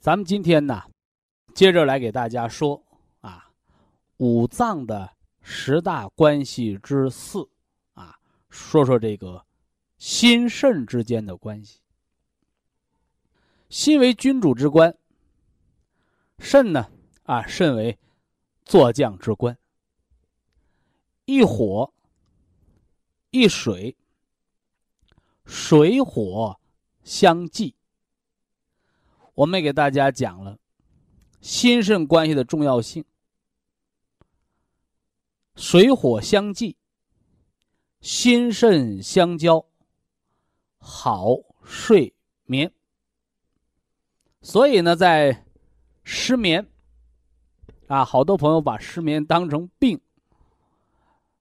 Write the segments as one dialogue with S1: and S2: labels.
S1: 咱们今天呢，接着来给大家说啊，五脏的十大关系之四。啊说说这个心肾之间的关系。心为君主之官，肾呢啊，肾为坐将之官。一火一水，水火相济。我们也给大家讲了心肾关系的重要性，水火相济。心肾相交，好睡眠。所以呢，在失眠啊，好多朋友把失眠当成病。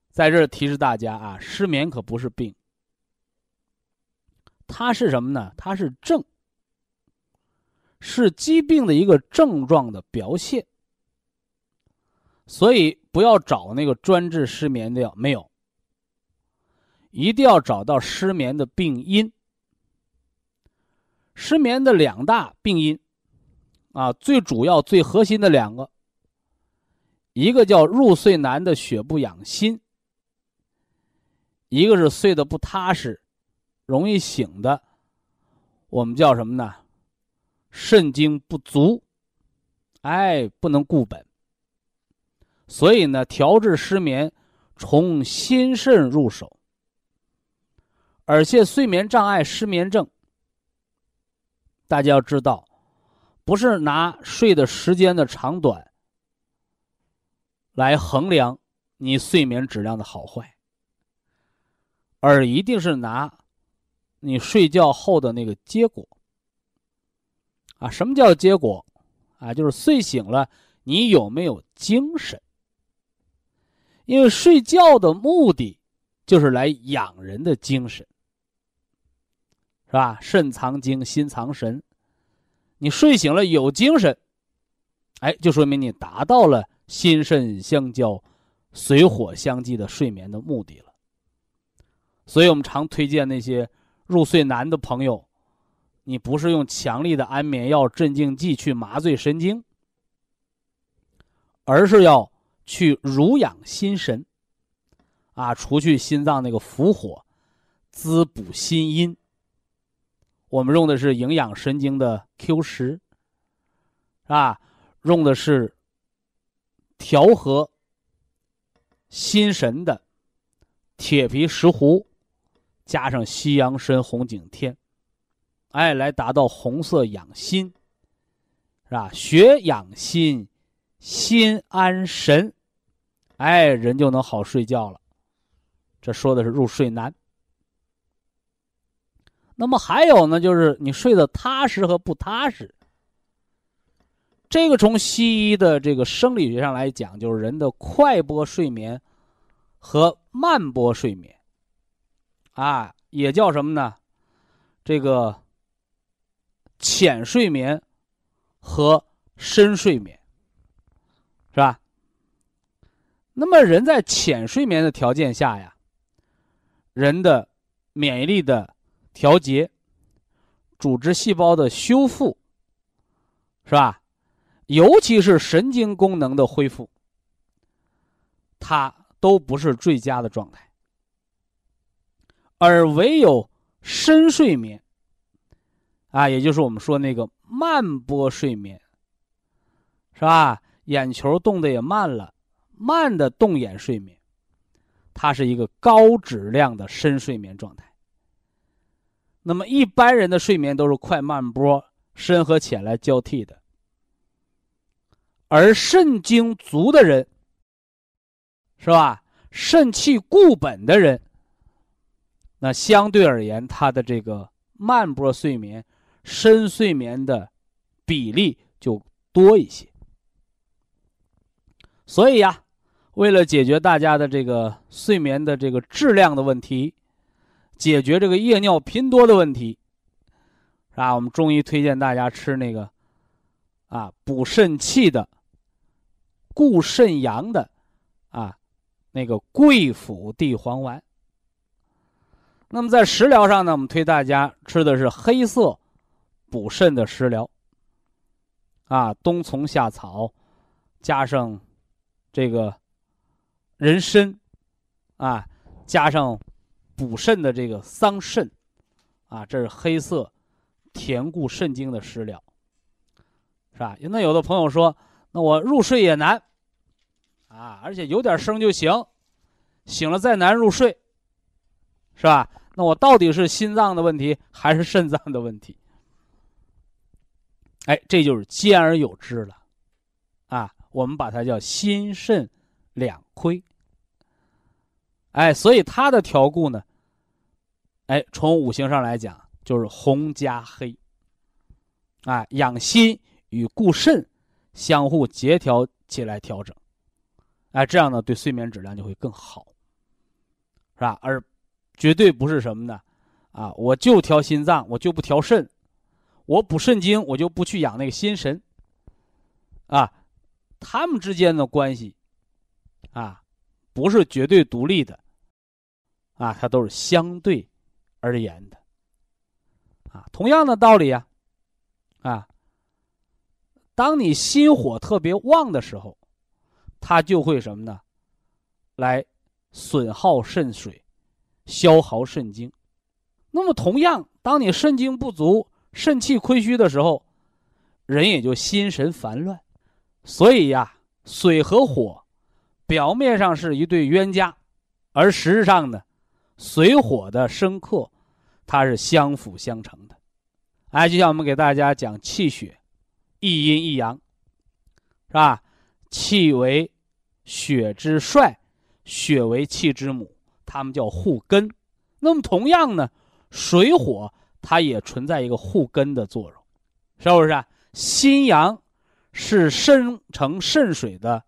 S1: 在这儿提示大家啊，失眠可不是病，它是什么呢？它是症，是疾病的一个症状的表现。所以不要找那个专治失眠的药，没有。一定要找到失眠的病因。失眠的两大病因，啊，最主要、最核心的两个，一个叫入睡难的血不养心，一个是睡得不踏实、容易醒的我们叫什么呢？肾精不足，哎，不能固本。所以呢，调治失眠，从心肾入手。而且睡眠障碍、失眠症，大家要知道，不是拿睡的时间的长短来衡量你睡眠质量的好坏，而一定是拿你睡觉后的那个结果。啊，什么叫结果？啊，就是睡醒了，你有没有精神？因为睡觉的目的就是来养人的精神。是吧？肾藏精，心藏神。你睡醒了有精神，哎，就说明你达到了心肾相交、水火相济的睡眠的目的了。所以我们常推荐那些入睡难的朋友，你不是用强力的安眠药、镇静剂去麻醉神经，而是要去濡养心神，啊，除去心脏那个伏火，滋补心阴。我们用的是营养神经的 Q 十，是吧？用的是调和心神的铁皮石斛，加上西洋参、红景天，哎，来达到红色养心，是吧？血养心，心安神，哎，人就能好睡觉了。这说的是入睡难。那么还有呢，就是你睡得踏实和不踏实。这个从西医的这个生理学上来讲，就是人的快波睡眠和慢波睡眠，啊，也叫什么呢？这个浅睡眠和深睡眠，是吧？那么人在浅睡眠的条件下呀，人的免疫力的。调节、组织细胞的修复，是吧？尤其是神经功能的恢复，它都不是最佳的状态。而唯有深睡眠，啊，也就是我们说那个慢波睡眠，是吧？眼球动的也慢了，慢的动眼睡眠，它是一个高质量的深睡眠状态。那么一般人的睡眠都是快慢波、深和浅来交替的，而肾精足的人，是吧？肾气固本的人，那相对而言，他的这个慢波睡眠、深睡眠的比例就多一些。所以呀，为了解决大家的这个睡眠的这个质量的问题。解决这个夜尿频多的问题，啊？我们中医推荐大家吃那个，啊，补肾气的、固肾阳的，啊，那个桂附地黄丸。那么在食疗上呢，我们推大家吃的是黑色补肾的食疗，啊，冬虫夏草加上这个人参，啊，加上。补肾的这个桑葚，啊，这是黑色填固肾精的食疗，是吧？那有的朋友说，那我入睡也难，啊，而且有点声就行，醒了再难入睡，是吧？那我到底是心脏的问题还是肾脏的问题？哎，这就是兼而有之了，啊，我们把它叫心肾两亏。哎，所以它的调固呢？哎，从五行上来讲，就是红加黑。啊，养心与固肾相互协调起来调整，哎，这样呢，对睡眠质量就会更好，是吧？而绝对不是什么呢？啊，我就调心脏，我就不调肾，我补肾精，我就不去养那个心神。啊，他们之间的关系，啊，不是绝对独立的，啊，它都是相对。而言的，啊，同样的道理啊，啊，当你心火特别旺的时候，它就会什么呢？来损耗肾水，消耗肾精。那么同样，当你肾精不足、肾气亏虚的时候，人也就心神烦乱。所以呀，水和火表面上是一对冤家，而实质上呢，水火的生克，它是相辅相成的。哎，就像我们给大家讲气血，一阴一阳，是吧？气为血之帅，血为气之母，它们叫互根。那么同样呢，水火它也存在一个护根的作用，是不是啊？心阳是生成肾水的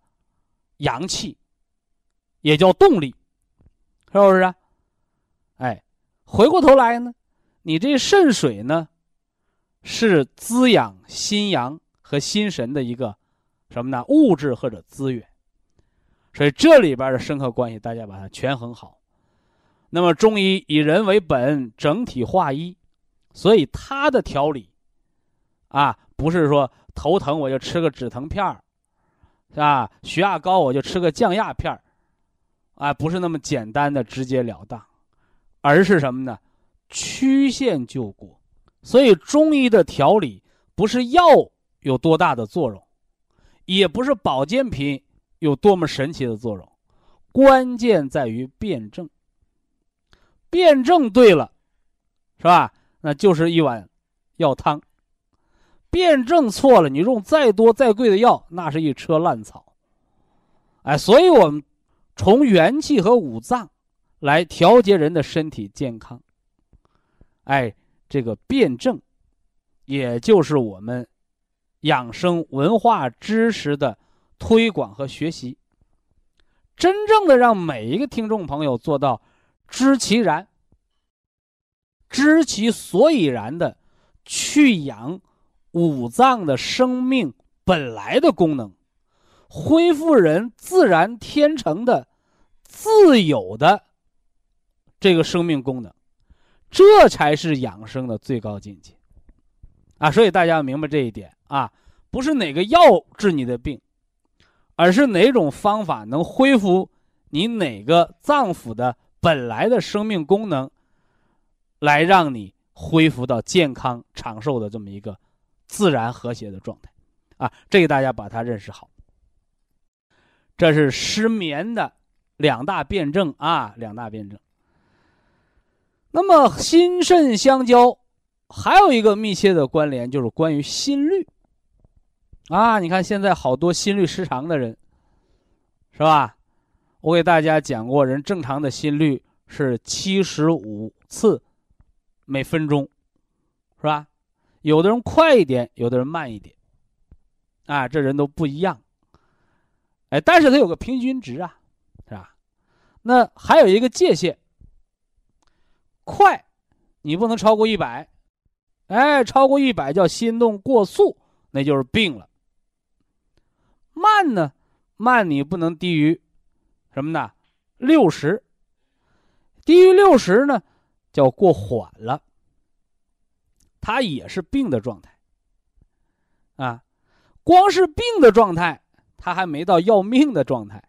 S1: 阳气，也叫动力，是不是啊？哎，回过头来呢，你这肾水呢，是滋养心阳和心神的一个什么呢？物质或者资源，所以这里边的深刻关系，大家把它权衡好。那么中医以人为本，整体化一，所以它的调理，啊，不是说头疼我就吃个止疼片儿，是吧？血压高我就吃个降压片儿，啊，不是那么简单的直截了当，而是什么呢？曲线救国。所以中医的调理不是药有多大的作用，也不是保健品有多么神奇的作用，关键在于辩证。辩证对了，是吧？那就是一碗药汤。辩证错了，你用再多再贵的药，那是一车烂草。哎，所以我们从元气和五脏来调节人的身体健康。哎，这个辩证，也就是我们养生文化知识的推广和学习，真正的让每一个听众朋友做到。知其然，知其所以然的去养五脏的生命本来的功能，恢复人自然天成的自有的这个生命功能，这才是养生的最高境界啊！所以大家要明白这一点啊，不是哪个药治你的病，而是哪种方法能恢复你哪个脏腑的。本来的生命功能，来让你恢复到健康长寿的这么一个自然和谐的状态，啊，这个大家把它认识好。这是失眠的两大辩证啊，两大辩证。那么心肾相交，还有一个密切的关联，就是关于心率。啊，你看现在好多心律失常的人，是吧？我给大家讲过，人正常的心率是七十五次每分钟，是吧？有的人快一点，有的人慢一点，啊，这人都不一样。哎，但是它有个平均值啊，是吧？那还有一个界限，快，你不能超过一百，哎，超过一百叫心动过速，那就是病了。慢呢，慢你不能低于。什么呢？六十，低于六十呢，叫过缓了。它也是病的状态。啊，光是病的状态，它还没到要命的状态。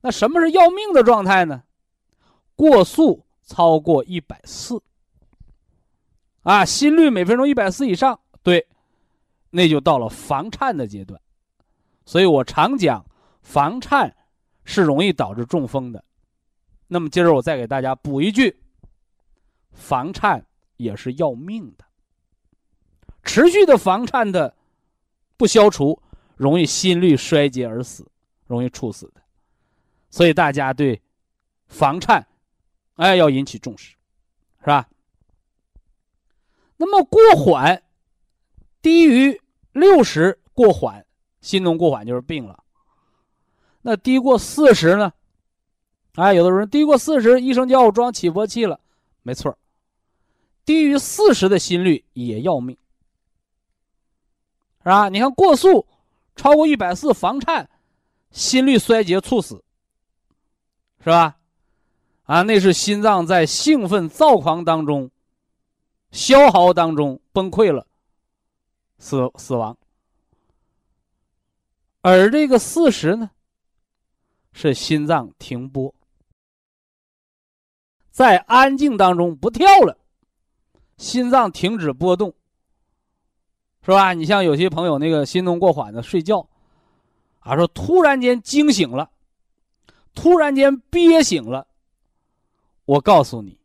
S1: 那什么是要命的状态呢？过速超过一百四。啊，心率每分钟一百四以上，对，那就到了房颤的阶段。所以我常讲房颤。是容易导致中风的，那么今儿我再给大家补一句：房颤也是要命的，持续的房颤的不消除，容易心率衰竭而死，容易猝死的。所以大家对房颤，哎，要引起重视，是吧？那么过缓，低于六十过缓，心动过缓就是病了。那低过四十呢？哎，有的人低过四十，医生叫我装起搏器了，没错低于四十的心率也要命，是吧？你看过速，超过一百四房颤，心率衰竭猝死，是吧？啊，那是心脏在兴奋躁狂当中、消耗当中崩溃了，死死亡。而这个四十呢？是心脏停播，在安静当中不跳了，心脏停止波动，是吧？你像有些朋友那个心动过缓的睡觉，啊，说突然间惊醒了，突然间憋醒了。我告诉你，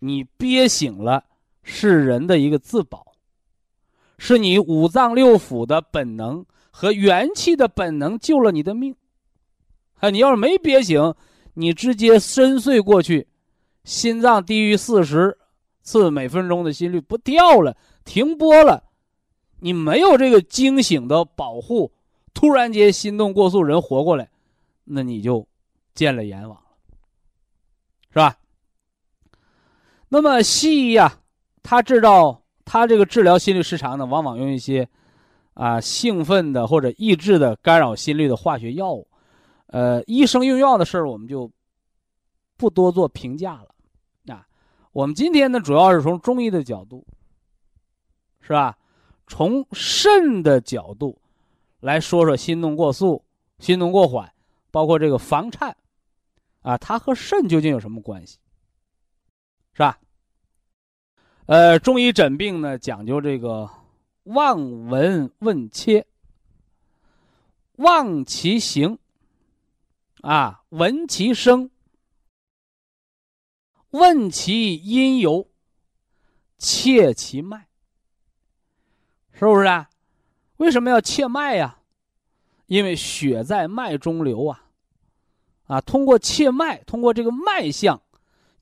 S1: 你憋醒了是人的一个自保，是你五脏六腑的本能和元气的本能救了你的命。啊，你要是没憋醒，你直接深睡过去，心脏低于四十次每分钟的心率不掉了，停播了。你没有这个惊醒的保护，突然间心动过速，人活过来，那你就见了阎王了，是吧？那么西医呀，他知道他这个治疗心律失常呢，往往用一些啊兴奋的或者抑制的干扰心率的化学药物。呃，医生用药的事儿，我们就不多做评价了。啊，我们今天呢，主要是从中医的角度，是吧？从肾的角度来说说心动过速、心动过缓，包括这个房颤，啊，它和肾究竟有什么关系？是吧？呃，中医诊病呢讲究这个望闻问切，望其形，啊，闻其声，问其因由，切其脉。是不是啊？为什么要切脉呀？因为血在脉中流啊，啊，通过切脉，通过这个脉象，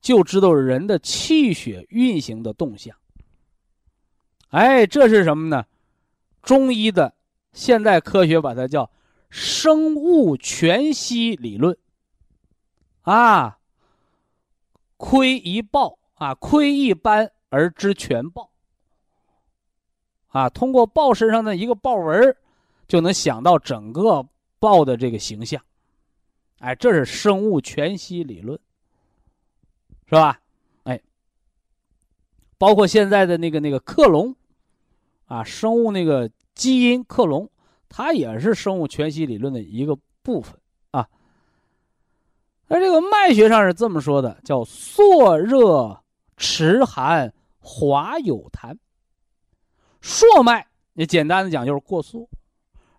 S1: 就知道人的气血运行的动向。哎，这是什么呢？中医的现代科学把它叫生物全息理论。啊，窥一豹啊，窥一斑而知全豹。啊，通过豹身上的一个豹纹就能想到整个豹的这个形象。哎，这是生物全息理论，是吧？哎，包括现在的那个那个克隆，啊，生物那个基因克隆，它也是生物全息理论的一个部分。而这个脉学上是这么说的，叫朔热迟寒，滑有痰。朔脉，你简单的讲就是过速；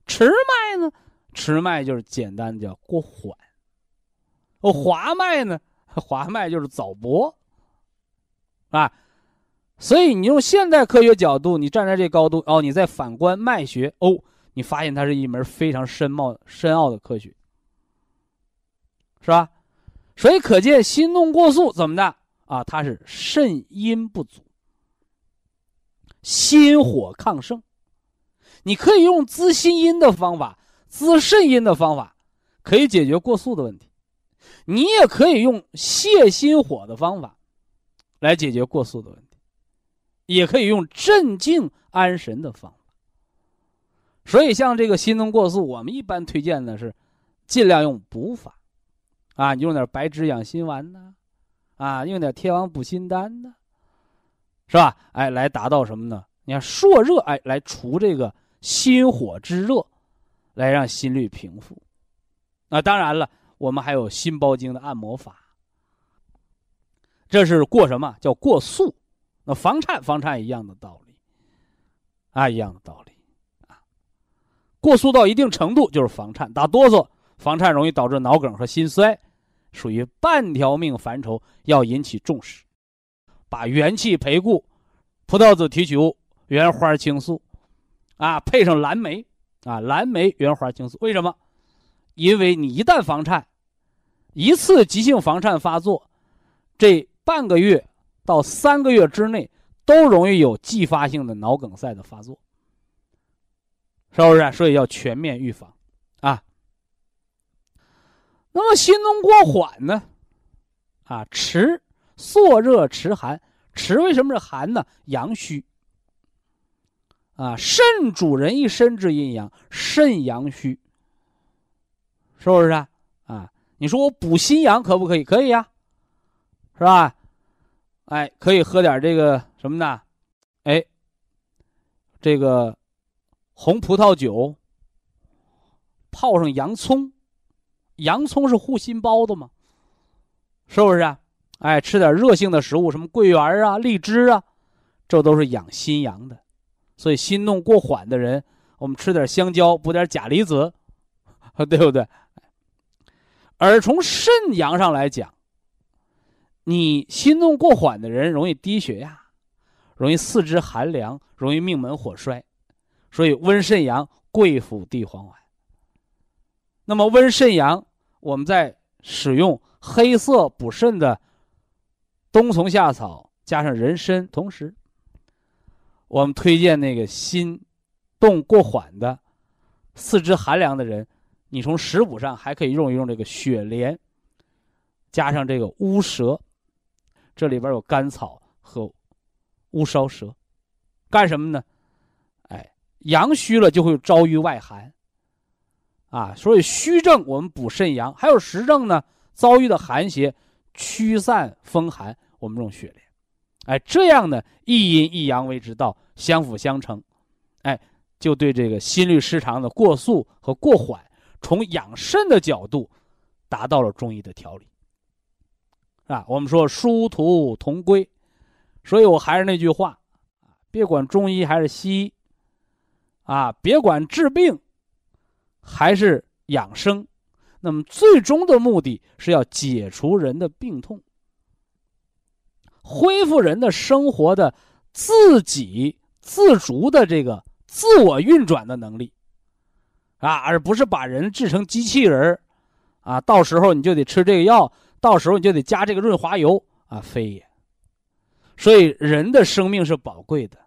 S1: 迟脉呢，迟脉就是简单的叫过缓；哦，滑脉呢，滑脉就是早搏，啊，所以你用现代科学角度，你站在这高度哦，你再反观脉学哦，你发现它是一门非常深奥、深奥的科学，是吧？所以可见心动过速怎么的啊？它是肾阴不足。心火亢盛，你可以用滋心阴的方法、滋肾阴的方法，可以解决过速的问题；你也可以用泻心火的方法，来解决过速的问题；也可以用镇静安神的方法。所以，像这个心动过速，我们一般推荐的是尽量用补法，啊，你用点白芷养心丸呐，啊，用点天王补心丹呐。是吧？哎，来达到什么呢？你看朔热，哎，来除这个心火之热，来让心率平复。那当然了，我们还有心包经的按摩法。这是过什么叫过速？那房颤，房颤一样的道理，啊，一样的道理，啊，过速到一定程度就是房颤，打哆嗦，房颤容易导致脑梗和心衰，属于半条命范畴，要引起重视。把元气培固，葡萄籽提取物、原花青素，啊，配上蓝莓，啊，蓝莓原花青素，为什么？因为你一旦房颤，一次急性房颤发作，这半个月到三个月之内，都容易有继发性的脑梗塞的发作，是不是？所以要全面预防，啊。那么心动过缓呢？啊，迟。朔热迟寒，迟为什么是寒呢？阳虚。啊，肾主人一身之阴阳，肾阳虚，是不是啊？啊，你说我补心阳可不可以？可以呀，是吧？哎，可以喝点这个什么呢？哎，这个红葡萄酒，泡上洋葱，洋葱是护心包的嘛，是不是啊？哎，吃点热性的食物，什么桂圆啊、荔枝啊，这都是养心阳的，所以心动过缓的人，我们吃点香蕉，补点钾离子，对不对？而从肾阳上来讲，你心动过缓的人容易低血压，容易四肢寒凉，容易命门火衰，所以温肾阳贵府地黄丸。那么温肾阳，我们在使用黑色补肾的冬虫夏草加上人参，同时，我们推荐那个心动过缓的、四肢寒凉的人，你从食补上还可以用一用这个雪莲，加上这个乌蛇。这里边有甘草和乌梢蛇，干什么呢？哎，阳虚了就会招瘀外寒，啊，所以虚症我们补肾阳，还有实症呢，遭遇的寒邪驱散风寒，我们用雪莲，哎，这样呢，一阴一阳为之道，相辅相成，哎，就对这个心律失常的过速和过缓，从养肾的角度，达到了中医的调理。啊，我们说殊途同归，所以我还是那句话，别管中医还是西医，啊，别管治病还是养生，那么最终的目的是要解除人的病痛，恢复人的生活的自给自足的这个自我运转的能力，啊，而不是把人制成机器人啊，到时候你就得吃这个药。到时候你就得加这个润滑油啊，非也。所以人的生命是宝贵的，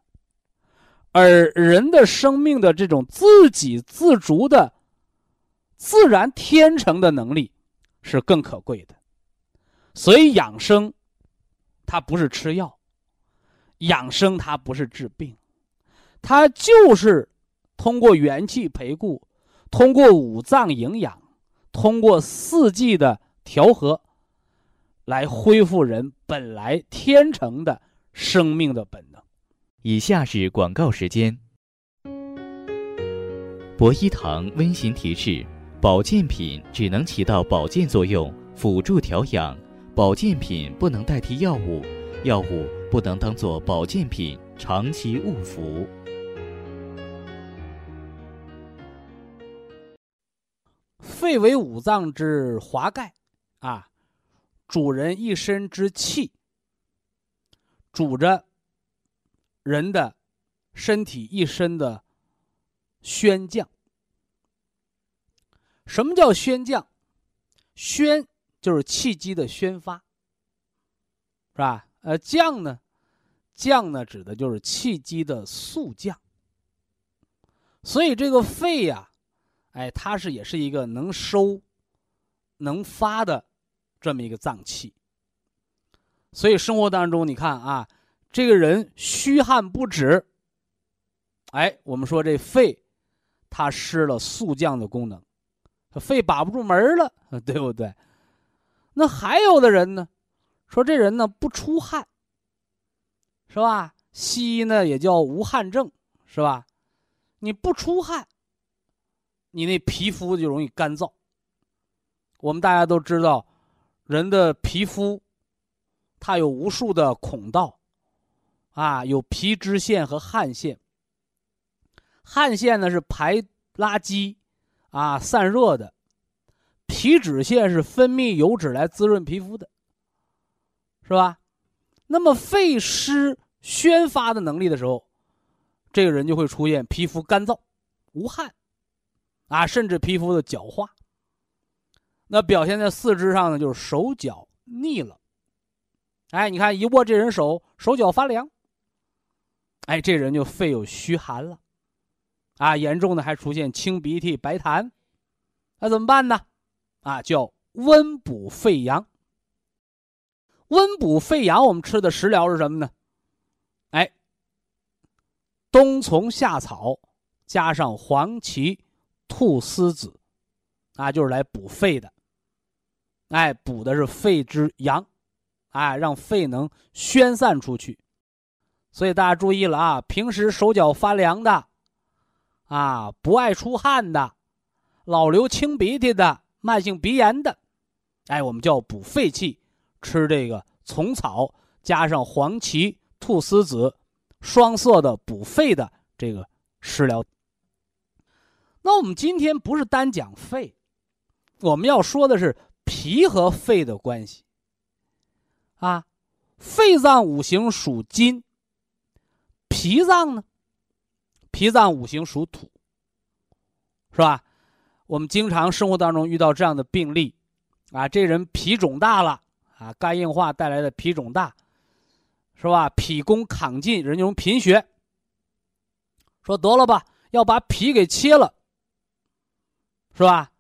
S1: 而人的生命的这种自给自足的自然天成的能力是更可贵的。所以养生，它不是吃药，养生它不是治病，它就是通过元气培固，通过五脏营养，通过四季的调和。来恢复人本来天成的生命的本能。
S2: 以下是广告时间。博一堂温馨提示：保健品只能起到保健作用，辅助调养；保健品不能代替药物，药物不能当做保健品长期误服。
S1: 肺为五脏之华盖，啊。主人一身之气，主着人的身体一身的宣降。什么叫宣降？宣就是气机的宣发，是吧？呃，降呢？降呢，指的就是气机的速降。所以这个肺呀，哎，它是也是一个能收、能发的。这么一个脏器，所以生活当中你看啊，这个人虚汗不止，哎，我们说这肺，它失了速降的功能，肺把不住门了，对不对？那还有的人呢，说这人呢不出汗，是吧？西医呢也叫无汗症，是吧？你不出汗，你那皮肤就容易干燥。我们大家都知道。人的皮肤，它有无数的孔道，啊，有皮脂腺和汗腺。汗腺呢是排垃圾，啊，散热的；皮脂腺是分泌油脂来滋润皮肤的，是吧？那么肺湿宣发的能力的时候，这个人就会出现皮肤干燥、无汗，啊，甚至皮肤的角化。那表现在四肢上呢，就是手脚腻了。哎，你看一握这人手，手脚发凉。哎，这人就肺有虚寒了，啊，严重的还出现清鼻涕、白痰，那怎么办呢？啊，叫温补肺阳。温补肺阳，我们吃的食疗是什么呢？哎，冬虫夏草加上黄芪、菟丝子，啊，就是来补肺的。哎，补的是肺之阳，哎，让肺能宣散出去。所以大家注意了啊，平时手脚发凉的，啊，不爱出汗的，老流清鼻涕的，慢性鼻炎的，哎，我们叫补肺气，吃这个虫草加上黄芪、菟丝子，双色的补肺的这个食疗。那我们今天不是单讲肺，我们要说的是脾和肺的关系。啊，肺脏五行属金，脾脏呢？脾脏五行属土，是吧？我们经常生活当中遇到这样的病例，啊，这人脾肿大了，啊，肝硬化带来的脾肿大，是吧？脾功亢进，人用贫血，说得了吧，要把脾给切了。是吧？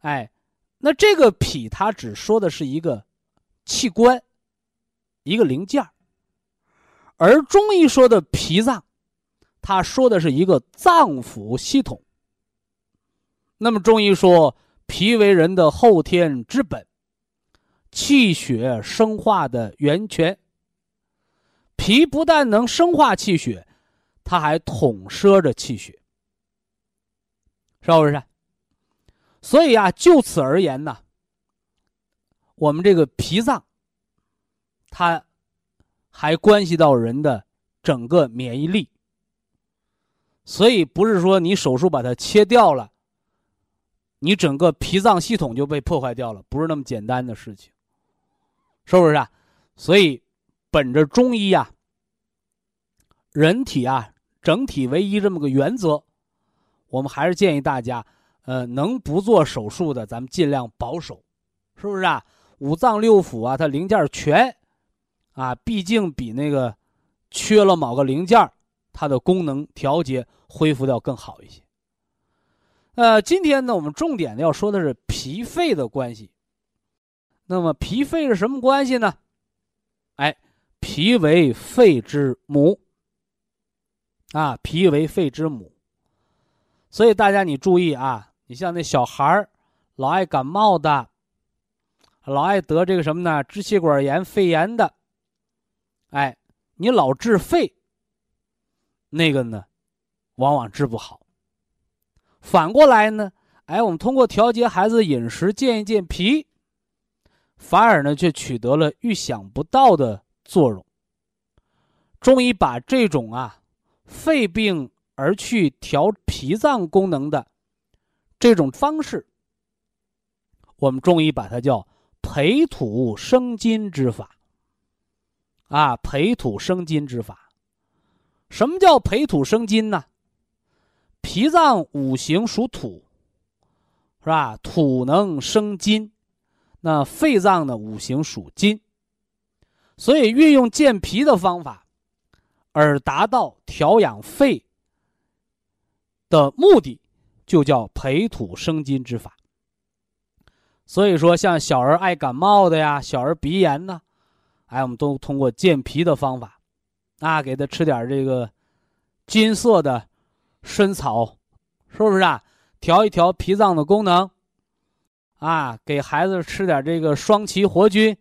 S1: 哎，那这个脾它只说的是一个器官，一个零件而中医说的脾脏，他说的是一个脏腑系统。那么中医说，脾为人的后天之本，气血生化的源泉。脾不但能生化气血，它还统摄着气血，是不是？所以啊，就此而言呢，我们这个脾脏，它还关系到人的整个免疫力。所以不是说你手术把它切掉了，你整个脾脏系统就被破坏掉了，不是那么简单的事情，是不是啊？所以，本着中医啊，人体啊整体为一这么个原则，我们还是建议大家。呃，能不做手术的，咱们尽量保守，是不是啊？五脏六腑啊，它零件全，啊，毕竟比那个缺了某个零件，它的功能调节恢复的要更好一些。呃，今天呢，我们重点要说的是脾肺的关系。那么脾肺是什么关系呢？哎，脾为肺之母，啊，脾为肺之母，所以大家你注意啊。你像那小孩儿，老爱感冒的，老爱得这个什么呢？支气管炎、肺炎的，哎，你老治肺，那个呢，往往治不好。反过来呢，哎，我们通过调节孩子饮食、健一健脾，反而呢，却取得了预想不到的作用。中医把这种啊，肺病而去调脾脏功能的。这种方式，我们中医把它叫培土生金之法。啊，培土生金之法，什么叫培土生金呢？脾脏五行属土，是吧？土能生金，那肺脏呢？五行属金，所以运用健脾的方法，而达到调养肺的目的。就叫培土生金之法。所以说，像小儿爱感冒的呀，小儿鼻炎呢，哎，我们都通过健脾的方法，啊，给他吃点这个金色的参草，是不是啊？调一调脾脏的功能，啊，给孩子吃点这个双歧活菌，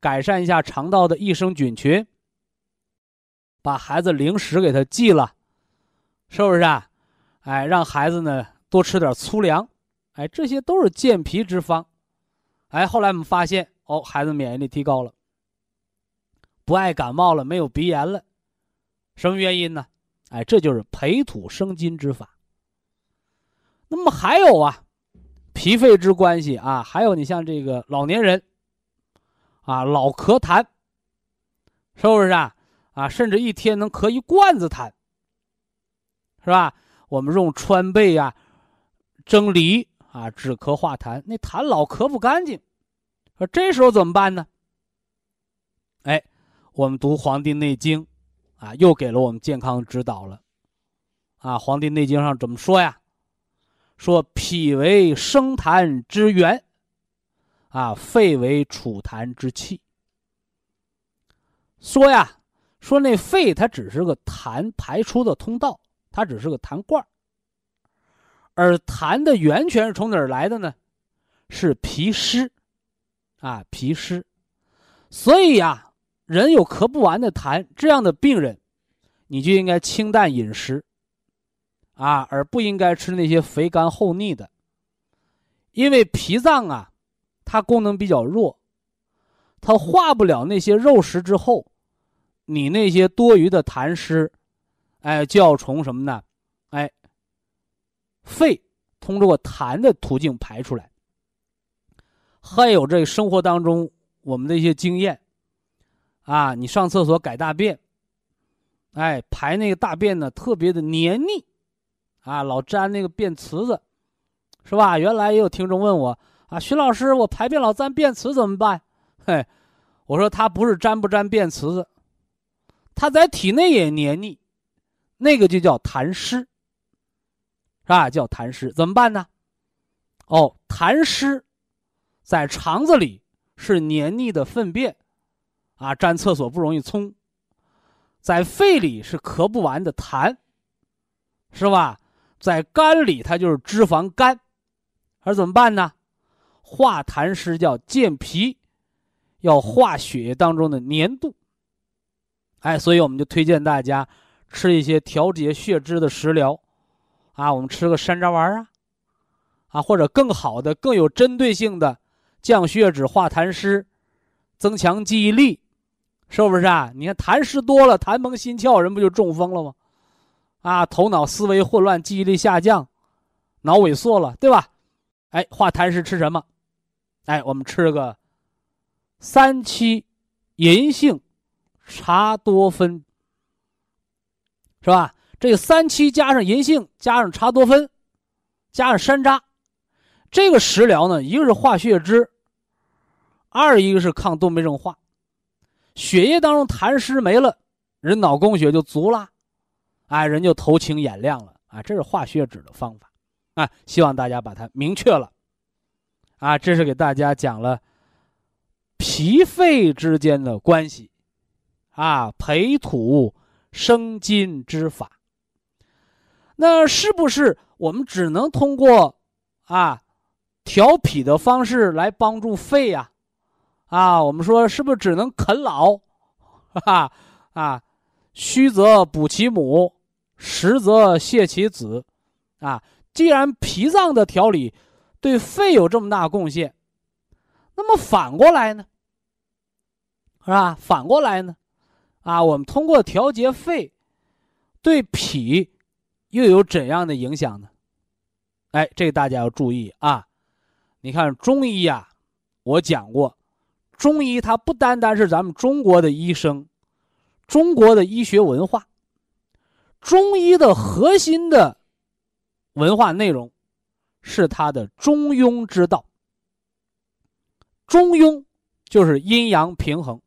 S1: 改善一下肠道的益生菌群，把孩子零食给他忌了，是不是啊？哎，让孩子呢多吃点粗粮，哎，这些都是健脾之方。哎，后来我们发现，哦，孩子免疫力提高了，不爱感冒了，没有鼻炎了，什么原因呢？哎，这就是培土生金之法。那么还有啊，脾肺之关系啊，还有你像这个老年人，啊，老咳痰，是不是啊？啊，甚至一天能咳一罐子痰，是吧？我们用川贝呀，蒸梨啊，止咳化痰。那痰老咳不干净，说这时候怎么办呢？哎，我们读《黄帝内经》，啊，又给了我们健康指导了。啊，《黄帝内经》上怎么说呀？说脾为生痰之源，啊，肺为储痰之器。说呀，说那肺它只是个痰排出的通道。它只是个痰罐而痰的源泉是从哪儿来的呢？是脾湿，啊，脾湿。所以呀，人有咳不完的痰，这样的病人，你就应该清淡饮食，啊，而不应该吃那些肥甘厚腻的。因为脾脏啊，它功能比较弱，它化不了那些肉食之后，你那些多余的痰湿。哎，就要从什么呢？哎，肺通过痰的途径排出来。还有这生活当中我们的一些经验，啊，你上厕所改大便，哎，排那个大便呢特别的黏腻，啊，老粘那个便池子，是吧？原来也有听众问我啊，徐老师，我排便老粘便池怎么办？嘿，我说他不是粘不粘便池子，他在体内也黏腻。那个就叫痰湿，是吧？叫痰湿，怎么办呢？哦，痰湿在肠子里是黏腻的粪便，啊，粘厕所不容易冲；在肺里是咳不完的痰，是吧？在肝里它就是脂肪肝，而怎么办呢？化痰湿叫健脾，要化血液当中的粘度。哎，所以我们就推荐大家。吃一些调节血脂的食疗，啊，我们吃个山楂丸啊，啊，或者更好的、更有针对性的降血脂、化痰湿、增强记忆力，是不是啊？你看痰湿多了，痰蒙心窍，人不就中风了吗？啊，头脑思维混乱，记忆力下降，脑萎缩了，对吧？哎，化痰湿吃什么？哎，我们吃个三七银杏茶多酚。是吧？这三七加上银杏，加上茶多酚，加上山楂，这个食疗呢，一个是化血脂，二一个是抗动脉硬化，血液当中痰湿没了，人脑供血就足了，哎，人就头清眼亮了啊！这是化血脂的方法啊！希望大家把它明确了啊！这是给大家讲了脾肺之间的关系啊，培土。生金之法，那是不是我们只能通过啊调脾的方式来帮助肺呀？啊，啊我们说是不是只能啃老？哈啊，虚则补其母，实则泻其子。啊，既然脾脏的调理对肺有这么大贡献，那么反过来呢？是吧？反过来呢？啊，我们通过调节肺，对脾又有怎样的影响呢？哎，这个大家要注意啊！你看中医呀，我讲过，中医它不单单是咱们中国的医生，中国的医学文化，中医的核心的文化内容是它的中庸之道。中庸就是阴阳平衡。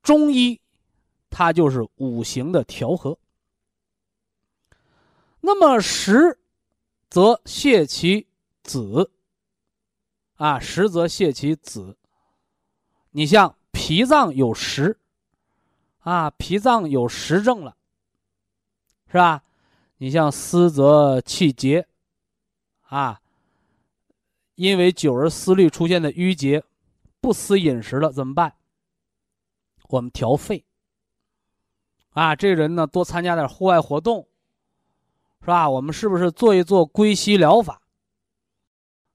S1: 中医，它就是五行的调和。那么实，则泻其子。啊，实则泻其子。你像脾脏有实，啊，脾脏有实症了，是吧？你像思则气结，啊，因为久而思虑出现的郁结，不思饮食了，怎么办？我们调肺，啊，这人呢多参加点户外活动，是吧？我们是不是做一做归息疗法？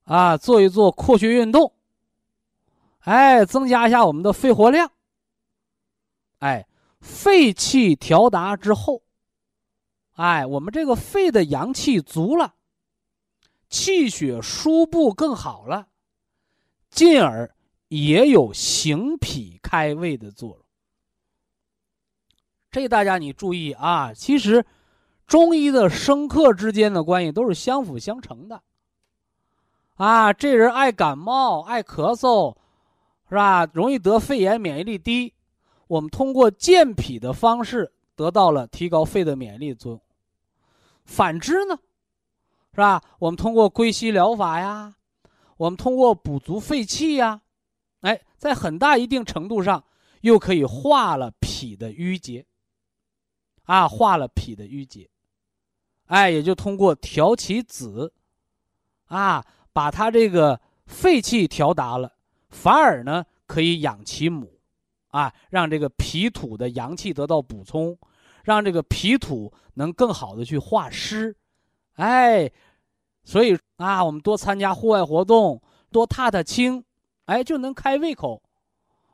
S1: 啊，做一做扩胸运动，哎，增加一下我们的肺活量。哎，肺气调达之后，哎，我们这个肺的阳气足了，气血输布更好了，进而。也有行脾开胃的作用，这大家你注意啊！其实，中医的生克之间的关系都是相辅相成的。啊，这人爱感冒、爱咳嗽，是吧？容易得肺炎，免疫力低。我们通过健脾的方式得到了提高肺的免疫力作用。反之呢，是吧？我们通过归息疗法呀，我们通过补足肺气呀。哎，在很大一定程度上，又可以化了脾的郁结，啊，化了脾的郁结，哎，也就通过调其子，啊，把他这个肺气调达了，反而呢可以养其母，啊，让这个脾土的阳气得到补充，让这个脾土能更好的去化湿，哎，所以啊，我们多参加户外活动，多踏踏青。哎，就能开胃口，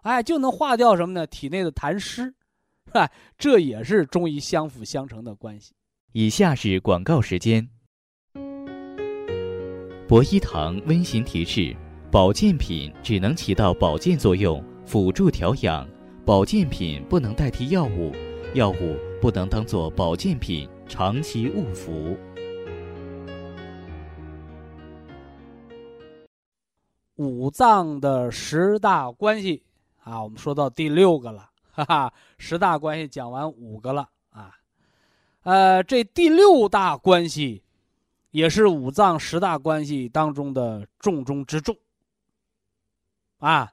S1: 哎，就能化掉什么呢？体内的痰湿，是吧？这也是中医相辅相成的关系。
S2: 以下是广告时间。博一堂温馨提示：保健品只能起到保健作用，辅助调养；保健品不能代替药物，药物不能当做保健品长期误服。
S1: 五脏的十大关系啊，我们说到第六个了，哈哈，十大关系讲完五个了啊，呃，这第六大关系也是五脏十大关系当中的重中之重。啊，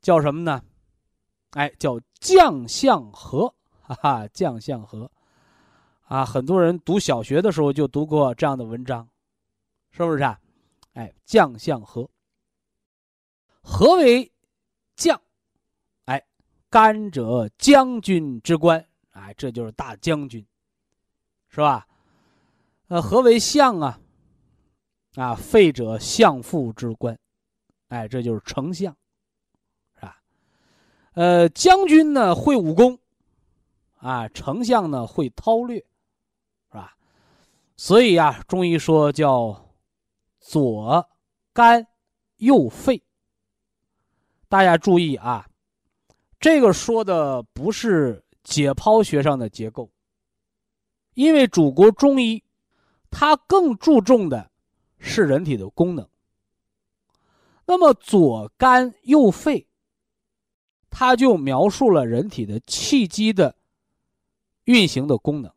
S1: 叫什么呢？哎，叫将相和，哈哈，将相和啊，很多人读小学的时候就读过这样的文章，是不是啊？哎，将相和。何为将？哎，干者将军之官，哎，这就是大将军，是吧？呃，何为相啊？啊，废者相父之官，哎，这就是丞相，是吧？呃，将军呢会武功，啊，丞相呢会韬略，是吧？所以呀，中医说叫左肝右肺。大家注意啊，这个说的不是解剖学上的结构，因为祖国中医，它更注重的是人体的功能。那么左肝右肺，它就描述了人体的气机的运行的功能。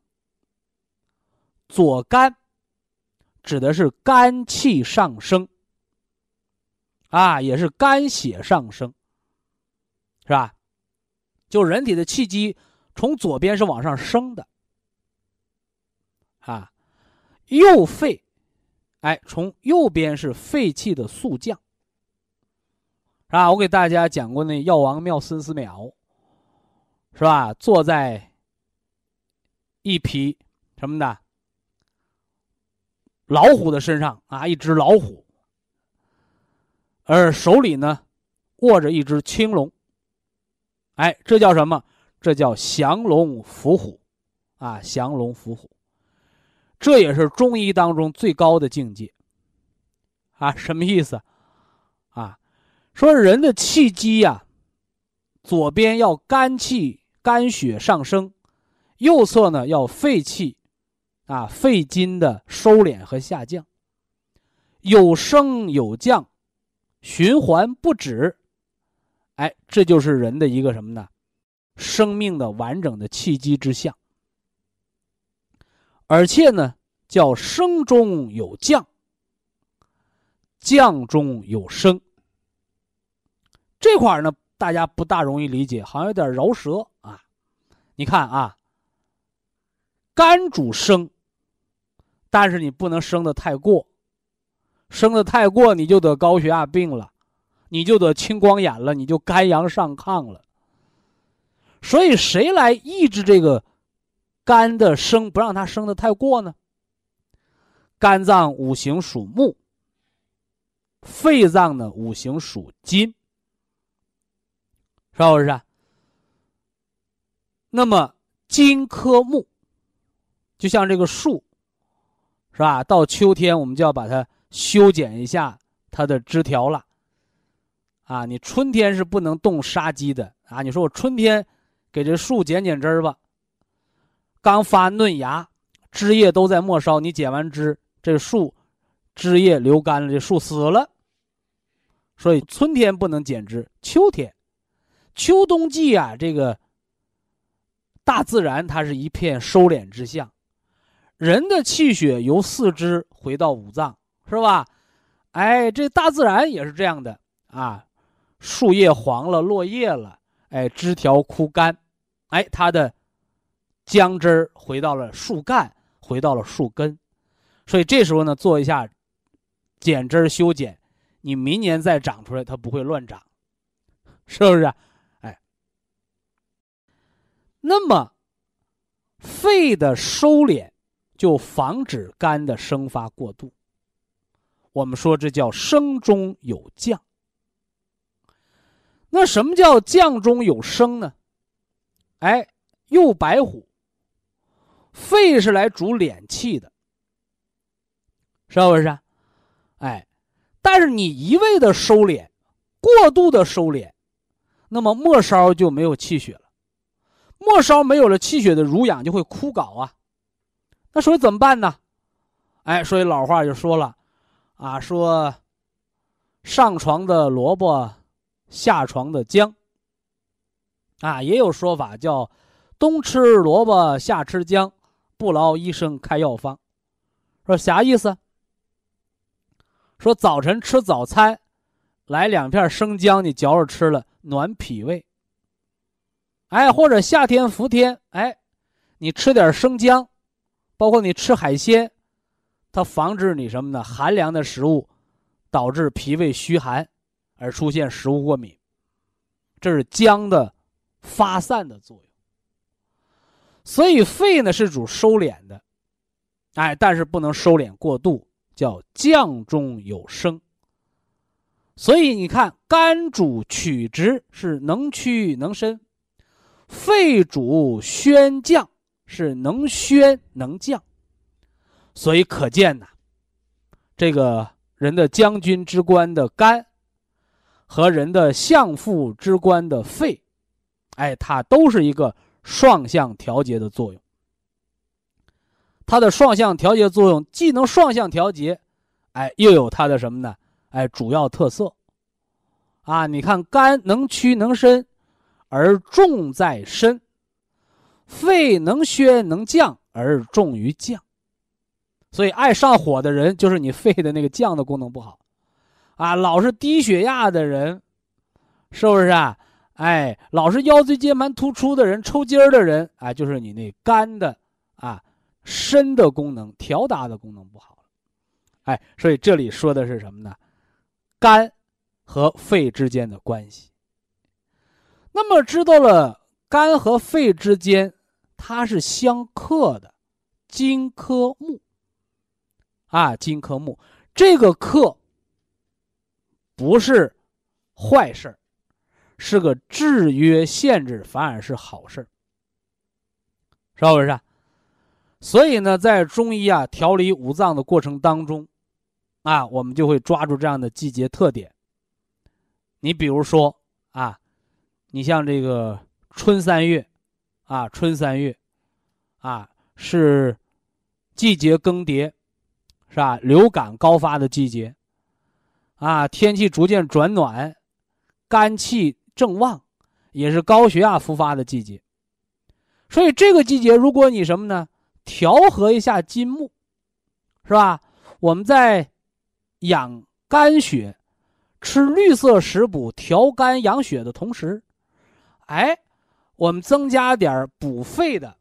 S1: 左肝指的是肝气上升。啊，也是肝血上升，是吧？就人体的气机从左边是往上升的，啊，右肺，哎，从右边是肺气的速降，是吧？我给大家讲过那药王庙孙思邈，是吧？坐在一匹什么的老虎的身上啊，一只老虎。而手里呢，握着一只青龙。哎，这叫什么？这叫降龙伏虎，啊，降龙伏虎。这也是中医当中最高的境界。啊，什么意思？说人的气机呀，左边要肝气、肝血上升，右侧呢要肺气，啊，肺经的收敛和下降，有升有降。循环不止，哎，这就是人的一个什么呢？生命的完整的气机之象。而且呢，叫升中有降，降中有升。这块儿呢，大家不大容易理解，好像有点饶舌啊。你看啊，肝主生，但是你不能生的太过。生的太过，你就得高血压病了，你就得青光眼了，你就肝阳上亢了。所以，谁来抑制这个肝的生，不让它生的太过呢？肝脏五行属木，肺脏呢五行属金，是不是？那么金克木，就像这个树，是吧？到秋天，我们就要把它。修剪一下它的枝条了，啊，你春天是不能动杀鸡的啊！你说我春天给这树剪剪枝儿吧，刚发嫩芽，枝叶都在末梢，你剪完枝，这树枝叶流干了，这树死了。所以春天不能剪枝，秋天、秋冬季啊，这个大自然它是一片收敛之象，人的气血由四肢回到五脏。是吧？哎，这大自然也是这样的啊，树叶黄了，落叶了，哎，枝条枯干，哎，它的姜汁儿回到了树干，回到了树根，所以这时候呢，做一下剪枝修剪，你明年再长出来，它不会乱长，是不是？那么肺的收敛就防止肝的生发过度。我们说这叫升中有降。那什么叫降中有升呢？哎，右白虎。肺是来主敛气的，是不是？哎，但是你一味的收敛，过度的收敛，那么末梢就没有气血了。末梢没有了气血的濡养，就会枯槁啊。那所以怎么办呢？哎，所以老话就说了，啊，说上床的萝卜，下床的姜。啊，也有说法叫冬吃萝卜，夏吃姜。不劳医生开药方，说啥意思？说早晨吃早餐，来两片生姜，你嚼着吃了暖脾胃。哎，或者夏天伏天，哎，你吃点生姜，包括你吃海鲜，它防止你什么呢？寒凉的食物导致脾胃虚寒而出现食物过敏，这是姜的发散的作用。所以肺呢是主收敛的，哎，但是不能收敛过度，叫降中有升。所以你看，肝主曲直，是能屈能伸；肺主宣降，是能宣能降。所以可见呐，这个人的将军之官的肝，和人的相父之官的肺，哎，它都是一个。双向调节的作用，它的双向调节作用既能双向调节，哎，又有它的什么呢？哎，主要特色，啊，你看肝能屈能伸，而重在身；肺能宣能降，而重于降。所以爱上火的人，就是你肺的那个降的功能不好，啊，老是低血压的人，是不是啊？哎，老是腰椎间盘突出的人、抽筋儿的人，哎，就是你那肝的啊、身的功能、调达的功能不好了。哎，所以这里说的是什么呢？肝和肺之间的关系。那么知道了肝和肺之间它是相克的，金克木。啊，金克木，这个克不是坏事。是个制约限制，反而是好事是不是？所以呢，在中医啊调理五脏的过程当中，啊，我们就会抓住这样的季节特点。你比如说啊，你像这个春三月，啊，春三月，啊，是季节更迭，是吧？流感高发的季节，啊，天气逐渐转暖，肝气。正旺，也是高血压复发的季节，所以这个季节，如果你什么呢？调和一下金木，是吧？我们在养肝血、吃绿色食补调肝养血的同时，哎，我们增加点补肺的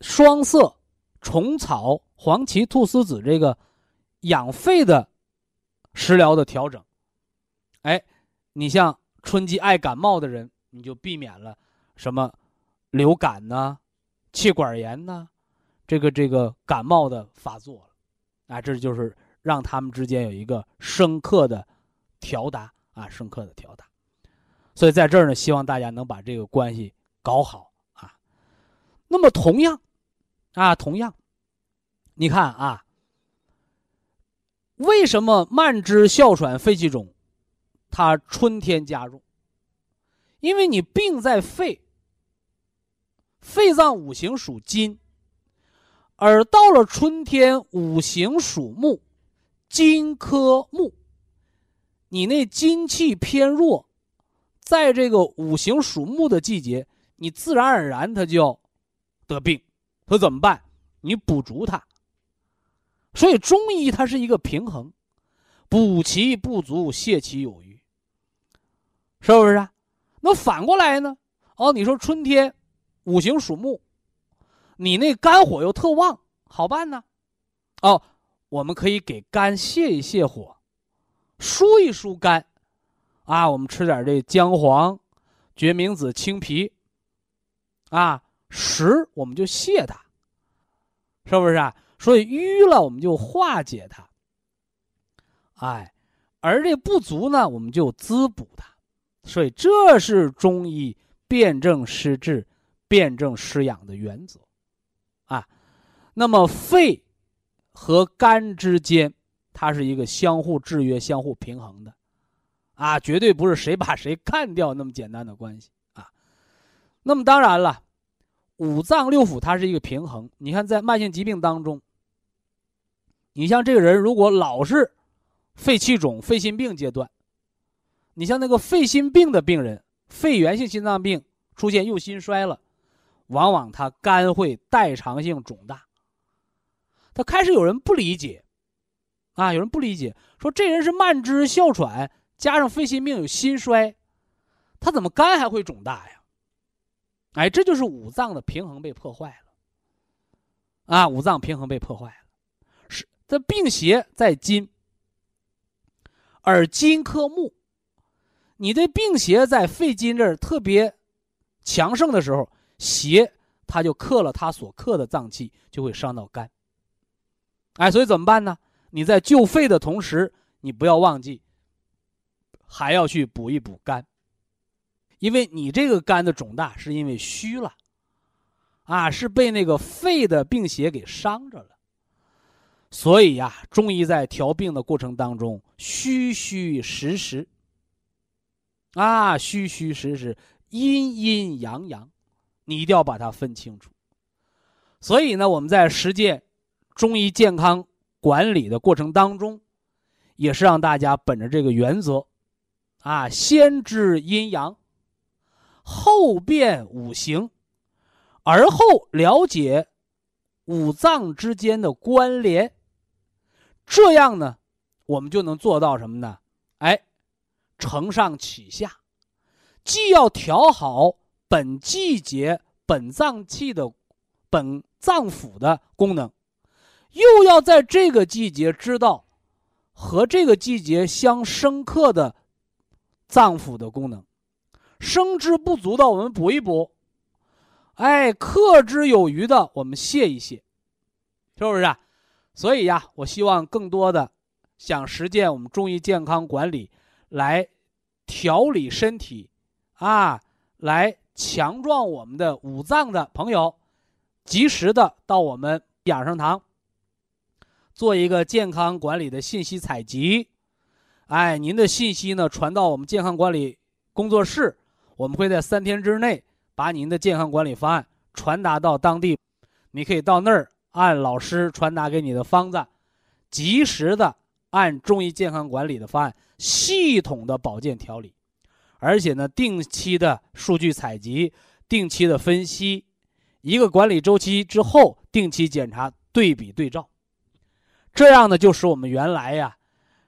S1: 双色、虫草、黄芪、菟丝子这个养肺的食疗的调整，哎。你像春季爱感冒的人，你就避免了什么流感呐、气管炎呐，这个这个感冒的发作了，啊，这就是让他们之间有一个深刻的调达啊，深刻的调达。所以在这儿呢，希望大家能把这个关系搞好啊。那么同样啊，同样，你看啊，为什么慢支、哮喘、肺气肿？它春天加重，因为你病在肺，肺脏五行属金，而到了春天五行属木，金克木，你那金气偏弱，在这个五行属木的季节，你自然而然它就得病，说怎么办？你补足它。所以中医它是一个平衡，补其不足，泻其有余。是不是啊？那反过来呢？哦，你说春天，五行属木，你那肝火又特旺，好办呢？哦，我们可以给肝泄一泄火，疏一疏肝，啊，我们吃点这姜黄、决明子、青皮，啊，食我们就泻它，是不是啊？所以瘀了我们就化解它，哎，而这不足呢，我们就滋补它。所以这是中医辨证施治、辨证施养的原则，啊，那么肺和肝之间，它是一个相互制约、相互平衡的，啊，绝对不是谁把谁干掉那么简单的关系啊。那么当然了，五脏六腑它是一个平衡。你看，在慢性疾病当中，你像这个人如果老是肺气肿、肺心病阶段，你像那个肺心病的病人。肺源性心脏病出现右心衰了，往往他肝会代偿性肿大。他开始有人不理解，啊，有人不理解，说这人是慢支、哮喘，加上肺心病有心衰，他怎么肝还会肿大呀？哎，这就是五脏的平衡被破坏了，啊，五脏平衡被破坏了，是这病邪在筋，而筋克木。你的病邪在肺金这儿特别强盛的时候，邪它就克了它所克的脏器，就会伤到肝。哎，所以怎么办呢？你在救肺的同时，你不要忘记还要去补一补肝，因为你这个肝的肿大是因为虚了，啊，是被那个肺的病邪给伤着了。所以呀，中医在调病的过程当中，虚虚实实。啊，虚虚实实，阴阴阳阳，你一定要把它分清楚。所以呢，我们在实践中医健康管理的过程当中，也是让大家本着这个原则，啊，先知阴阳，后辨五行，而后了解五脏之间的关联。这样呢，我们就能做到什么呢？哎。承上启下，既要调好本季节本脏器的本脏腑的功能，又要在这个季节知道和这个季节相生克的脏腑的功能。生之不足的，我们补一补；哎，克之有余的，我们泄一泄，是不是？啊？所以呀，我希望更多的想实践我们中医健康管理。来调理身体，啊，来强壮我们的五脏的朋友，及时的到我们养生堂做一个健康管理的信息采集。哎，您的信息呢传到我们健康管理工作室，我们会在三天之内把您的健康管理方案传达到当地。你可以到那儿按老师传达给你的方子，及时的按中医健康管理的方案。系统的保健调理，而且呢，定期的数据采集，定期的分析，一个管理周期之后，定期检查对比对照，这样呢，就使我们原来呀，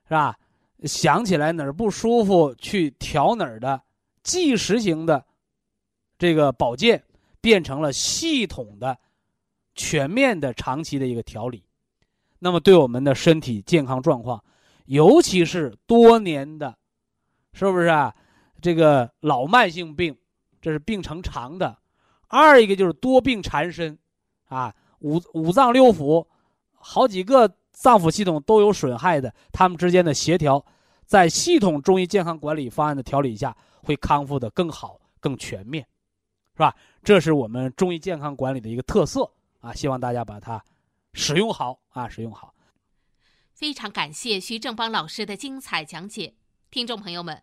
S1: 是吧？想起来哪儿不舒服去调哪儿的，即时型的这个保健，变成了系统的、全面的、长期的一个调理，那么对我们的身体健康状况。尤其是多年的，是不是啊？这个老慢性病，这是病成长的；二一个就是多病缠身，啊，五五脏六腑，好几个脏腑系统都有损害的，他们之间的协调，在系统中医健康管理方案的调理下，会康复的更好、更全面，是吧？这是我们中医健康管理的一个特色啊！希望大家把它使用好啊，使用好。
S3: 非常感谢徐正邦老师的精彩讲解，听众朋友们，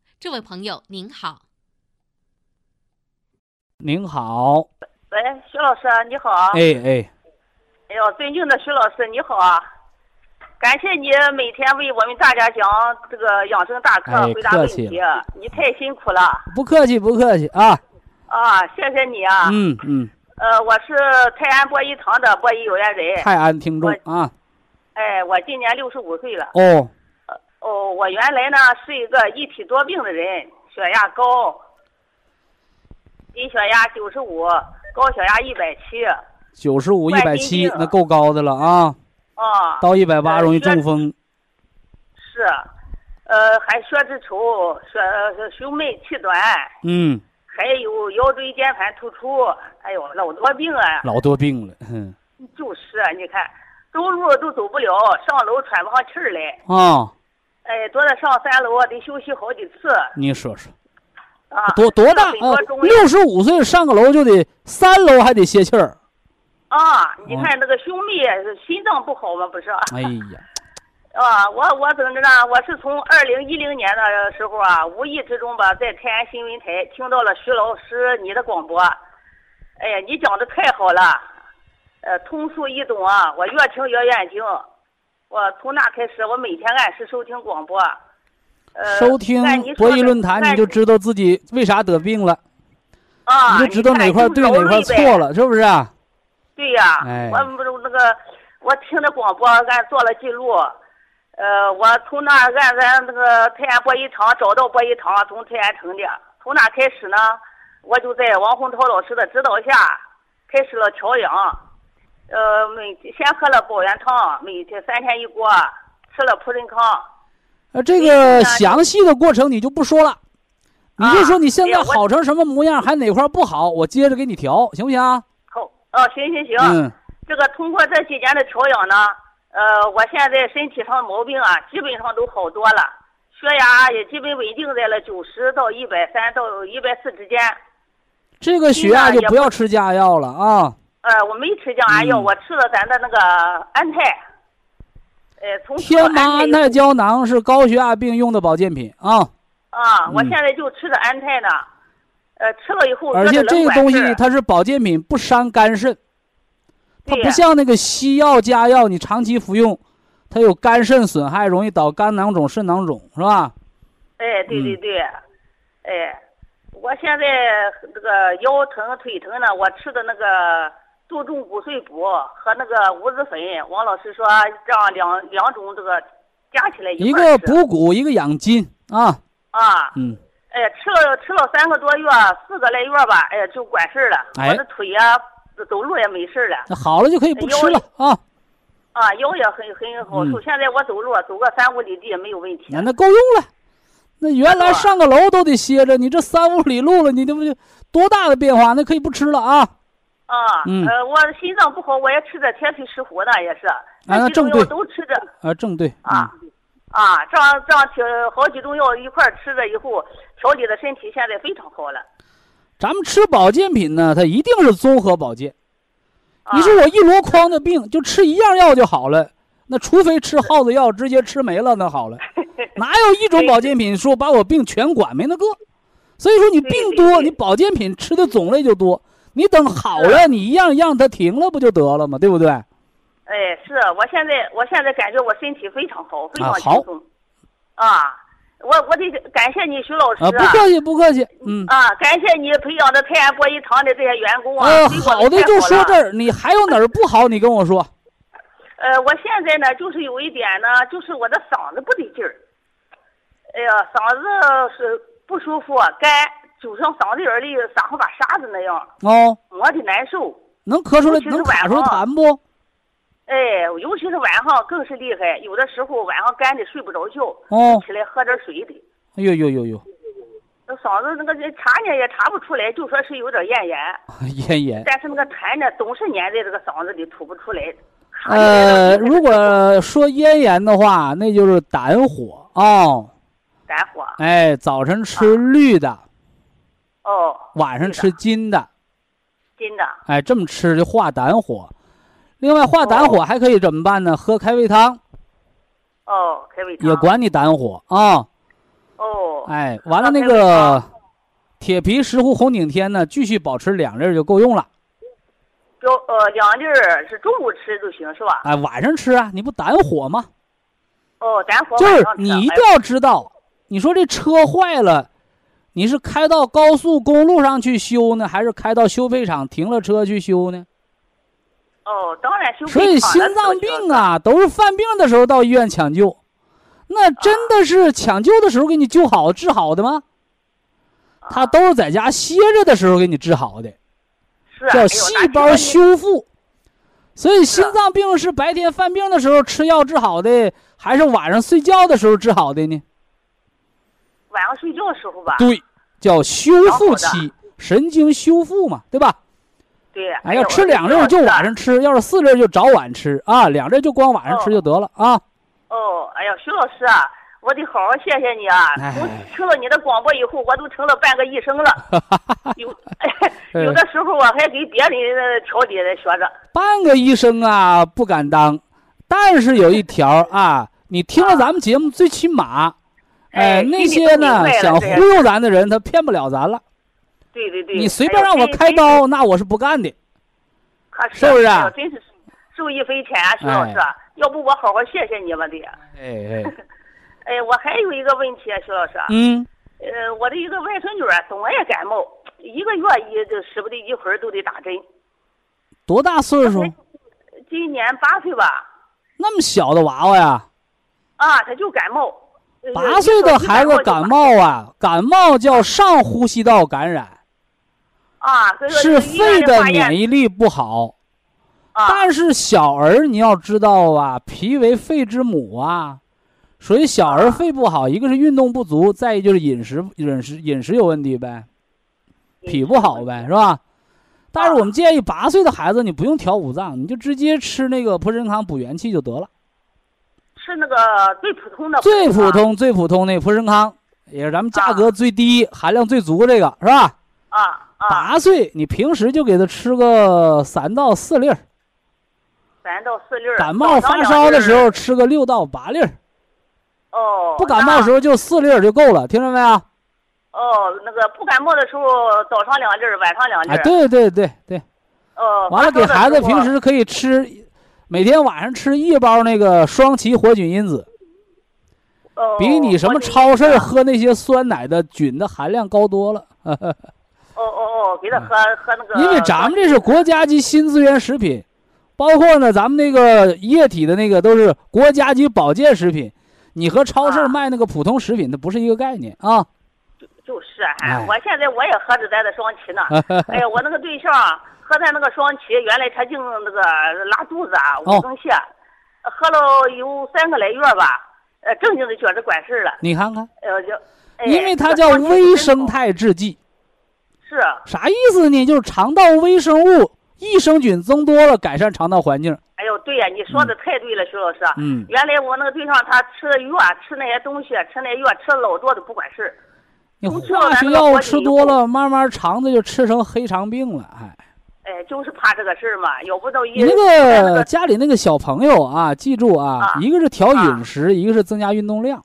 S3: 这位朋友您好，
S1: 您好，
S4: 喂，徐老师你好，
S1: 哎哎，
S4: 哎呦，尊敬的徐老师你好啊，感谢你每天为我们大家讲这个养生大课，回答问题，你太辛苦了，
S1: 不客气不客气啊，
S4: 啊，谢谢你啊，
S1: 嗯嗯，
S4: 呃，我是泰安博医堂的博医有缘人，
S1: 泰安听众啊。
S4: 哎，我今年六十五岁了。哦，哦，我原来呢是一个一体多病的人，血压高，低血压九十五，高血压一百七。
S1: 九十五一百七，那够高的了啊！
S4: 啊，
S1: 到一百八容易中风。
S4: 是，呃，还血脂稠，血胸闷气短。
S1: 嗯。
S4: 还有腰椎间盘突出，哎呦，老多病啊！
S1: 老多病了，哼。
S4: 就是啊，你看，走路都走不了，上楼喘不上气儿来。
S1: 啊。
S4: 哎，多的上三楼得休息好几次。
S1: 你说说。
S4: 啊。
S1: 多多大啊？六十五岁上个楼就得三楼还得歇气儿。
S4: 啊，你看那个兄妹心脏不好吗？不是？
S1: 哎呀。
S4: 啊，我我怎么着呢？我是从二零一零年的时候啊，无意之中吧，在泰安新闻台听到了徐老师你的广播。哎呀，你讲的太好了，呃，通俗易懂啊，我越听越愿意听。我从那开始，我每天按时收听广播。呃，
S1: 收听博弈论坛，你就知道自己为啥得病了。
S4: 啊，
S1: 你就知道哪块对哪块错了，是不是？
S4: 对呀，我不是那个，我听的广播，俺做了记录。呃，我从那按咱那个太原博弈场找到博弈场，从太原城的。从那开始呢，我就在王洪涛老师的指导下，开始了调养。呃，每先喝了保元汤，每天三天一锅，吃了普仁康。
S1: 呃，这个详细的过程你就不说了，你就说你现在好成什么模样，还哪块不好，我接着给你调，行不行？
S4: 好，哦，行行行。嗯。这个通过这几年的调养呢。呃，我现在身体上的毛病啊，基本上都好多了，血压也基本稳定在了九十到一百三到一百四之间。
S1: 这个血压就不要吃降压药了啊。
S4: 呃，我没吃降压药，我吃了咱的那个安泰。呃，从
S1: 天麻安泰胶囊是高血压病用的保健品啊。
S4: 啊，我现在就吃的安泰呢，呃，吃了以后。
S1: 而且这个东西它是保健品，不伤肝肾。它不像那个西药加药，你长期服用，它有肝肾损害，容易导肝囊肿、肾囊肿，是吧？
S4: 哎，对对对，哎，我现在这个腰疼、腿疼呢，我吃的那个杜仲骨碎补和那个五子粉，王老师说这样两两种这个加起来
S1: 一个补骨，一个养筋啊。
S4: 啊。
S1: 嗯。
S4: 哎，吃了吃了三个多月，四个来月吧，哎呀，就管事儿了。我的腿呀。走路也没事了，
S1: 那好了就可以不吃了啊！
S4: 啊，腰也很很好受。现在我走路走个三五里地也没有问题。
S1: 那那够用了。那原来上个楼都得歇着，你这三五里路了，你这不就多大的变化？那可以不吃了啊！
S4: 啊，呃，我心脏不好，我也吃着铁皮石斛的，也是。
S1: 啊，正对。
S4: 都吃着。
S1: 啊，正对。
S4: 啊啊，这样这样挺好几种药一块吃着以后，调理的身体现在非常好了。
S1: 咱们吃保健品呢，它一定是综合保健。你说我一箩筐的病就吃一样药就好了，那除非吃耗子药直接吃没了，那好了，哪有一种保健品说把我病全管没那个？所以说你病多，你保健品吃的种类就多。你等好了，你一样一样它停了不就得了吗？对不对？
S4: 哎，是我现在我现在感觉我身体非常好，非常
S1: 轻
S4: 松啊。我我得感谢你，徐老师
S1: 啊！不客气，不客气。嗯
S4: 啊，感谢你培养的泰安博医堂的这些员工啊！
S1: 呃，好的就说这儿，你还有哪儿不好？你跟我说。
S4: 呃，我现在呢，就是有一点呢，就是我的嗓子不得劲儿。哎呀，嗓子是不舒服，干，就像嗓子眼里撒上把沙子那样。
S1: 哦。
S4: 磨的难受。
S1: 能咳出来？能咳出来痰不？
S4: 哎，尤其是晚上更是厉害，有的时候晚上干的睡不着觉，
S1: 哦，
S4: 起来喝点水的。
S1: 哎呦呦呦呦！
S4: 那嗓子那个查呢也查不出来，就说是有点咽炎。
S1: 咽炎。
S4: 但是那个痰呢总是粘在这个嗓子里吐不出来。
S1: 呃，如果说咽炎的话，那就是胆火啊。
S4: 胆火。
S1: 哎，早晨吃绿的。
S4: 哦。
S1: 晚上吃金的。
S4: 金的。
S1: 哎，这么吃就化胆火。另外化胆火还可以怎么办呢？喝开胃汤。
S4: 哦，开胃汤
S1: 也管你胆火啊。
S4: 哦。
S1: 哎，完了那个铁皮石斛红景天呢，继续保持两粒就够用了。
S4: 标呃，两粒是中午吃就行是吧？
S1: 哎，晚上吃啊，你不胆火吗？
S4: 哦，胆火。
S1: 就是你一定要知道，你说这车坏了，你是开到高速公路上去修呢，还是开到修配厂停了车去修呢？
S4: 哦，当然修
S1: 所以心脏病啊，都是犯病的时候到医院抢救，那真的是抢救的时候给你救好治好的吗？他都是在家歇着的时候给你治好的，叫细胞修复。所以心脏病是白天犯病的时候吃药治好的，还是晚上睡觉的时候治好的呢？
S4: 晚上睡觉的时候吧。
S1: 对，叫修复期，神经修复嘛，对吧？
S4: 对。
S1: 哎，要吃两粒就晚上吃，要是四粒就早晚吃啊，两粒就光晚上吃就得了啊。
S4: 哦，哎呀，徐老师啊。我得好好谢谢你啊！从听了你的广播以后，我都成了半个医生了。有有的时候我还给别人调理的学着。
S1: 半个医生啊，不敢当，但是有一条啊，你听了咱们节目，最起码，
S4: 哎，
S1: 那些呢想忽悠咱的人，他骗不了咱了。
S4: 对对对。
S1: 你随便让我开刀，那我是不干的。
S4: 是
S1: 不是？
S4: 真是受益匪浅啊，徐老师！要不我好好谢谢你吧，得。
S1: 哎哎。
S4: 哎，我还有一个问题啊，徐老师。
S1: 嗯。
S4: 呃，我的一个外孙女总爱感冒，一个月一就使不得一会儿都得打针。
S1: 多大岁数？
S4: 今年八岁吧。
S1: 那么小的娃娃呀？
S4: 啊，他就感冒。
S1: 八岁的孩子感冒啊，感冒叫上呼吸道感染。
S4: 啊，
S1: 是肺的免疫力不好。
S4: 啊。
S1: 但是小儿你要知道啊，脾为肺之母啊。所以小儿肺不好，一个是运动不足，再一就是饮食饮食饮食有问题呗，脾不好呗，是吧？但是我们建议八岁的孩子你不用调五脏，你就直接吃那个普参康补元气就得了。
S4: 吃那个最普通的。
S1: 最普通最普通的普参康，也是咱们价格最低、含量最足这个，是吧？
S4: 啊啊。
S1: 八岁你平时就给他吃个三到四粒儿。
S4: 三到四粒儿。
S1: 感冒发烧的时候吃个六到八粒儿。
S4: 哦，
S1: 不感冒时候就四粒儿就够了，听着没有？
S4: 哦，那个不感冒的时候早上两粒儿晚上两粒
S1: 哎，对对对对。
S4: 哦。
S1: 完了，给孩子平时可以吃，每天晚上吃一包那个双歧活菌因子。
S4: 哦。
S1: 比你什么超市喝那些酸奶的菌的含量高多了。
S4: 哦哦哦，给他喝喝那个。
S1: 因为咱们这是国家级新资源食品，包括呢，咱们那个液体的那个都是国家级保健食品。你和超市卖那个普通食品，它不是一个概念啊！
S4: 就就是，啊，我现在我也喝着咱的双歧呢。哎呀，我那个对象喝咱那个双歧，原来他净那个拉肚子啊、五更泻，喝了有三个来月吧，呃，正经的觉着管事了。
S1: 你看看，
S4: 呃，就，
S1: 因为它叫微生态制剂。
S4: 是。
S1: 啥意思呢？就是肠道微生物、益生菌增多了，改善肠道环境。
S4: 哎呦，对呀，你说的太对了，徐老师。
S1: 嗯。
S4: 原来我那个对象，他吃药，吃那些东西，吃那药，吃了老多都不管事儿。
S1: 你化学药物吃多了，慢慢肠子就吃成黑肠病了，哎。
S4: 哎，就是怕这个事儿嘛，有不都一。
S1: 你那个家里那个小朋友啊，记住啊，一个是调饮食，一个是增加运动量。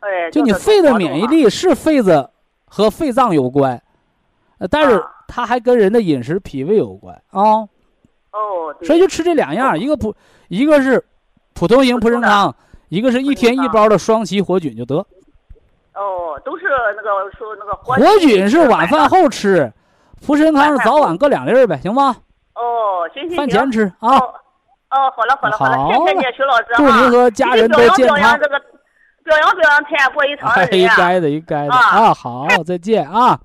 S4: 哎。
S1: 就你肺的免疫力是肺子和肺脏有关，呃，但是它还跟人的饮食脾胃有关啊。
S4: 哦，
S1: 所以就吃这两样，一个普，一个是普通型普参汤，一个是一天一包的双歧活菌就得。
S4: 哦，都是那个说那个活
S1: 菌是晚饭后吃，普参康是早晚各两粒儿呗，行吗？
S4: 哦，行行行。
S1: 饭前吃啊。
S4: 哦，好了好了好了，谢谢你，徐老师
S1: 祝您和家人都健康。
S4: 表扬这个，表扬表扬天下过一
S1: 应该的，应该的啊。好，再见啊。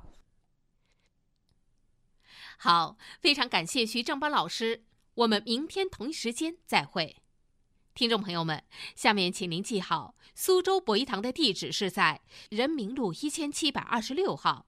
S3: 好，非常感谢徐正邦老师，我们明天同一时间再会。听众朋友们，下面请您记好，苏州博一堂的地址是在人民路一千七百二十六号，